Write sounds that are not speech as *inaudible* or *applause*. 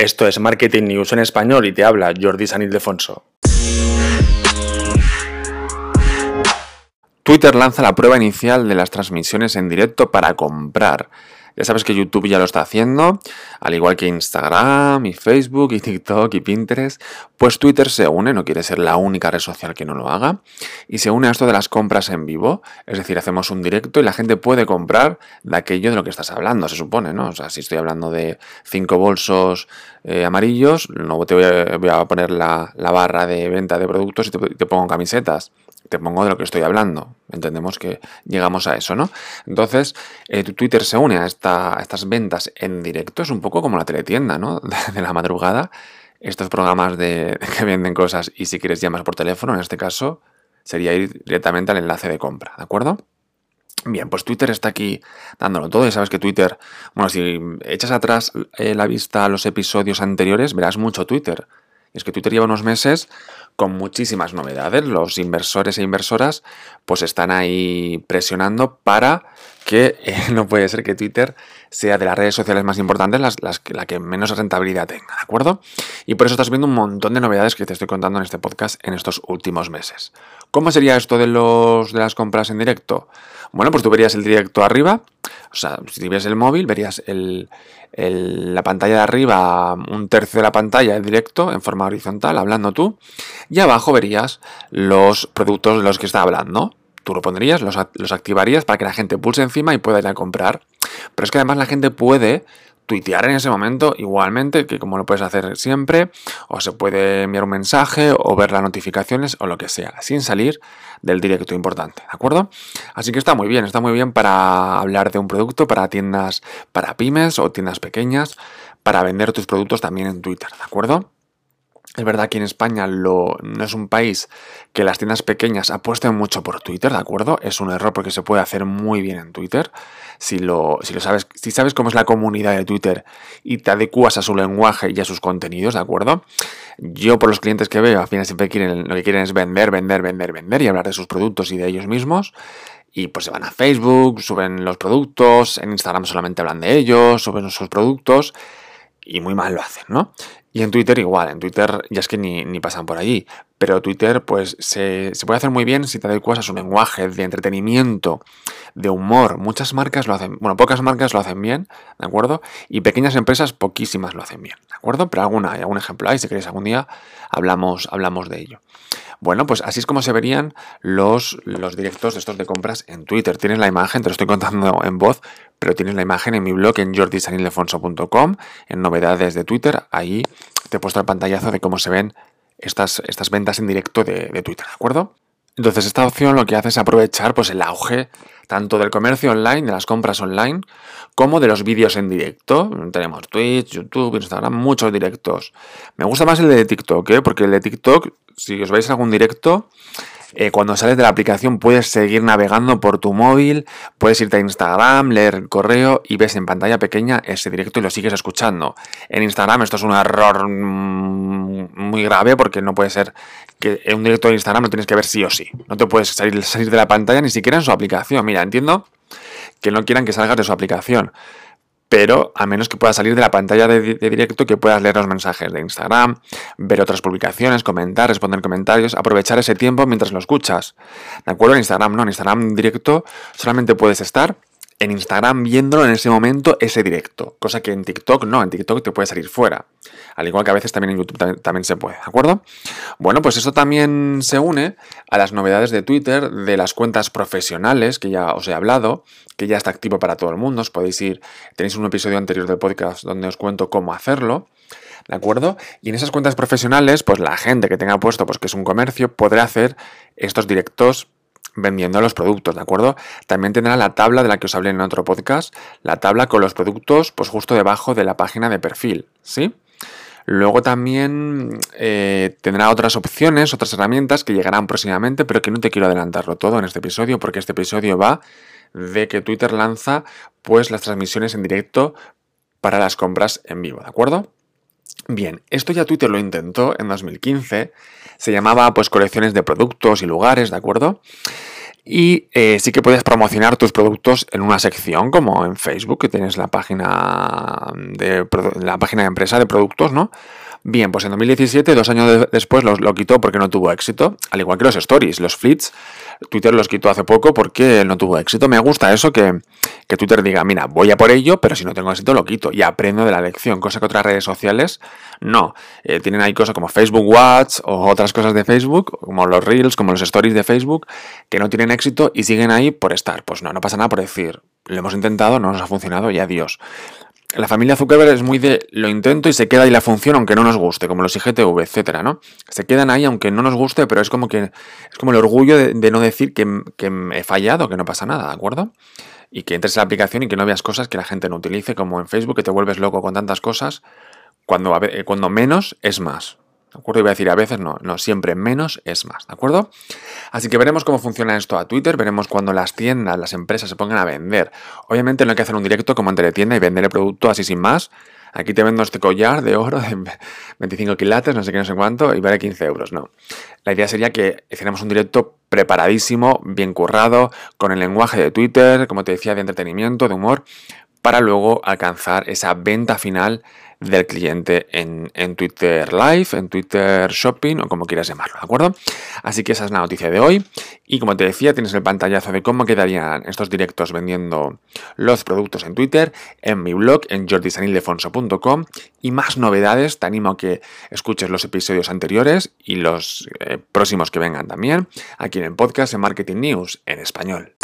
Esto es Marketing News en español y te habla Jordi San Ildefonso. Twitter lanza la prueba inicial de las transmisiones en directo para comprar. Ya sabes que YouTube ya lo está haciendo, al igual que Instagram y Facebook y TikTok y Pinterest, pues Twitter se une, no quiere ser la única red social que no lo haga, y se une a esto de las compras en vivo, es decir, hacemos un directo y la gente puede comprar de aquello de lo que estás hablando, se supone, ¿no? O sea, si estoy hablando de cinco bolsos eh, amarillos, no te voy a, poner la, barra de venta de productos y te pongo camisetas te pongo de lo que estoy hablando. Entendemos que llegamos a eso, ¿no? Entonces, eh, Twitter se une a, estas ventas en directo, es un poco como la teletienda, ¿no? *laughs* De, la madrugada. Estos programas de, *laughs* que venden cosas y si quieres llamas por teléfono, en este caso, sería ir directamente al enlace de compra, ¿de acuerdo? Bien, pues Twitter está aquí dándolo todo y sabes que Twitter, bueno, si echas atrás eh, la vista a los episodios anteriores, verás mucho Twitter. Es que Twitter lleva unos meses con muchísimas novedades. Los inversores e inversoras pues están ahí presionando para que eh, *laughs* no puede ser que Twitter sea de las redes sociales más importantes las, la que menos rentabilidad tenga, ¿de acuerdo? Y por eso estás viendo un montón de novedades que te estoy contando en este podcast en estos últimos meses. ¿Cómo sería esto de, los, de las compras en directo? Bueno, pues tú verías el directo arriba, o sea, si ves el móvil, verías la pantalla de arriba, un tercio de la pantalla en directo, en forma horizontal, hablando tú, y abajo verías los productos de los que está hablando. Tú lo pondrías, los, los activarías para que la gente pulse encima y pueda ir a comprar. Pero es que además la gente puede tuitear en ese momento igualmente, que como lo puedes hacer siempre, o se puede enviar un mensaje o ver las notificaciones o lo que sea, sin salir del directo importante, ¿de acuerdo? Así que está muy bien, está muy bien para hablar de un producto, para tiendas, para pymes o tiendas pequeñas, para vender tus productos también en Twitter, ¿de acuerdo? Es verdad que en España no es un país que las tiendas pequeñas apuesten mucho por Twitter, ¿de acuerdo? Es un error porque se puede hacer muy bien en Twitter. Si lo, sabes, si sabes cómo es la comunidad de Twitter y te adecuas a su lenguaje y a sus contenidos, ¿de acuerdo? Yo, por los clientes que veo, al final siempre lo que quieren es vender, vender, vender, vender y hablar de sus productos y de ellos mismos. Y pues se van a Facebook, suben los productos, en Instagram solamente hablan de ellos, suben sus productos y muy mal lo hacen, ¿no? Y en Twitter igual, en Twitter ya es que ni, pasan por allí. Pero Twitter pues se, puede hacer muy bien si te adecuas a su lenguaje de entretenimiento, de humor. Muchas marcas lo hacen, bueno, pocas marcas lo hacen bien, ¿de acuerdo? Y pequeñas empresas poquísimas lo hacen bien, ¿de acuerdo? Pero alguna, hay algún ejemplo ahí, si queréis algún día hablamos, hablamos de ello. Bueno, pues así es como se verían los, los directos de estos de compras en Twitter. Tienes la imagen, te lo estoy contando en voz, pero tienes la imagen en mi blog en jordisanildefonso.com, en novedades de Twitter. Ahí te he puesto el pantallazo de cómo se ven estas, estas ventas en directo de, de Twitter, ¿de acuerdo? Entonces esta opción lo que hace es aprovechar pues, el auge tanto del comercio online, de las compras online, como de los vídeos en directo. Tenemos Twitch, YouTube, Instagram, muchos directos. Me gusta más el de TikTok, ¿eh? porque el de TikTok, si os veis algún directo, eh, cuando sales de la aplicación puedes seguir navegando por tu móvil, puedes irte a Instagram, leer el correo y ves en pantalla pequeña ese directo y lo sigues escuchando. En Instagram esto es un error mm, muy grave porque no puede ser que en un directo de Instagram lo tienes que ver sí o sí. No te puedes salir, salir de la pantalla ni siquiera en su aplicación. Mira, entiendo que no quieran que salgas de su aplicación pero a menos que puedas salir de la pantalla de, directo, que puedas leer los mensajes de Instagram, ver otras publicaciones, comentar, responder comentarios, aprovechar ese tiempo mientras lo escuchas. ¿De acuerdo? En Instagram no, en Instagram directo solamente puedes estar en Instagram viéndolo en ese momento, ese directo. Cosa que en TikTok no, en TikTok te puede salir fuera. Al igual que a veces también en YouTube también, se puede, ¿de acuerdo? Bueno, pues eso también se une a las novedades de Twitter, de las cuentas profesionales, que ya os he hablado, que ya está activo para todo el mundo. Os podéis ir, tenéis un episodio anterior del podcast donde os cuento cómo hacerlo. ¿De acuerdo? Y en esas cuentas profesionales, pues la gente que tenga puesto pues que es un comercio podrá hacer estos directos vendiendo los productos, ¿de acuerdo? También tendrá la tabla de la que os hablé en otro podcast, la tabla con los productos, pues justo debajo de la página de perfil, ¿sí? Luego también eh, tendrá otras opciones, otras herramientas que llegarán próximamente, pero que no te quiero adelantarlo todo en este episodio, porque este episodio va de que Twitter lanza pues las transmisiones en directo para las compras en vivo, ¿de acuerdo? Bien, esto ya Twitter lo intentó en 2015, se llamaba pues colecciones de productos y lugares, ¿de acuerdo? Y eh, sí que puedes promocionar tus productos en una sección, como en Facebook, que tienes la página de la página de empresa de productos, ¿no? Bien, pues en 2017, dos años después, lo quitó porque no tuvo éxito, al igual que los stories, los fleets. Twitter los quitó hace poco porque no tuvo éxito. Me gusta eso que, Twitter diga, mira, voy a por ello, pero si no tengo éxito lo quito y aprendo de la lección, cosa que otras redes sociales no. Eh, tienen ahí cosas como Facebook Watch o otras cosas de Facebook, como los Reels, como los Stories de Facebook, que no tienen éxito y siguen ahí por estar. Pues no, no pasa nada por decir, lo hemos intentado, no nos ha funcionado y adiós la familia Zuckerberg es muy de lo intento y se queda ahí la función aunque no nos guste, como los IGTV, etcétera, ¿no? Se quedan ahí aunque no nos guste, pero es como que es como el orgullo de, no decir que, que, he fallado, que no pasa nada, ¿de acuerdo? Y que entres en la aplicación y que no veas cosas que la gente no utilice, como en Facebook, que te vuelves loco con tantas cosas, cuando, cuando menos es más. ¿De acuerdo? Iba a decir a veces no, no, siempre menos es más, ¿de acuerdo? Así que veremos cómo funciona esto a Twitter, veremos cuando las tiendas, las empresas se pongan a vender. Obviamente no hay que hacer un directo como en tienda y vender el producto así sin más. Aquí te vendo este collar de oro de *laughs* 25 quilates, no sé qué, no sé cuánto, y vale 15 euros. No. La idea sería que hiciéramos un directo preparadísimo, bien currado, con el lenguaje de Twitter, como te decía, de entretenimiento, de humor, para luego alcanzar esa venta final del cliente en, Twitter Live, en Twitter Shopping o como quieras llamarlo, ¿de acuerdo? Así que esa es la noticia de hoy. Y como te decía, tienes el pantallazo de cómo quedarían estos directos vendiendo los productos en Twitter en mi blog en jordisanildefonso.com y más novedades. Te animo a que escuches los episodios anteriores y los eh, próximos que vengan también aquí en el podcast de Marketing News en español.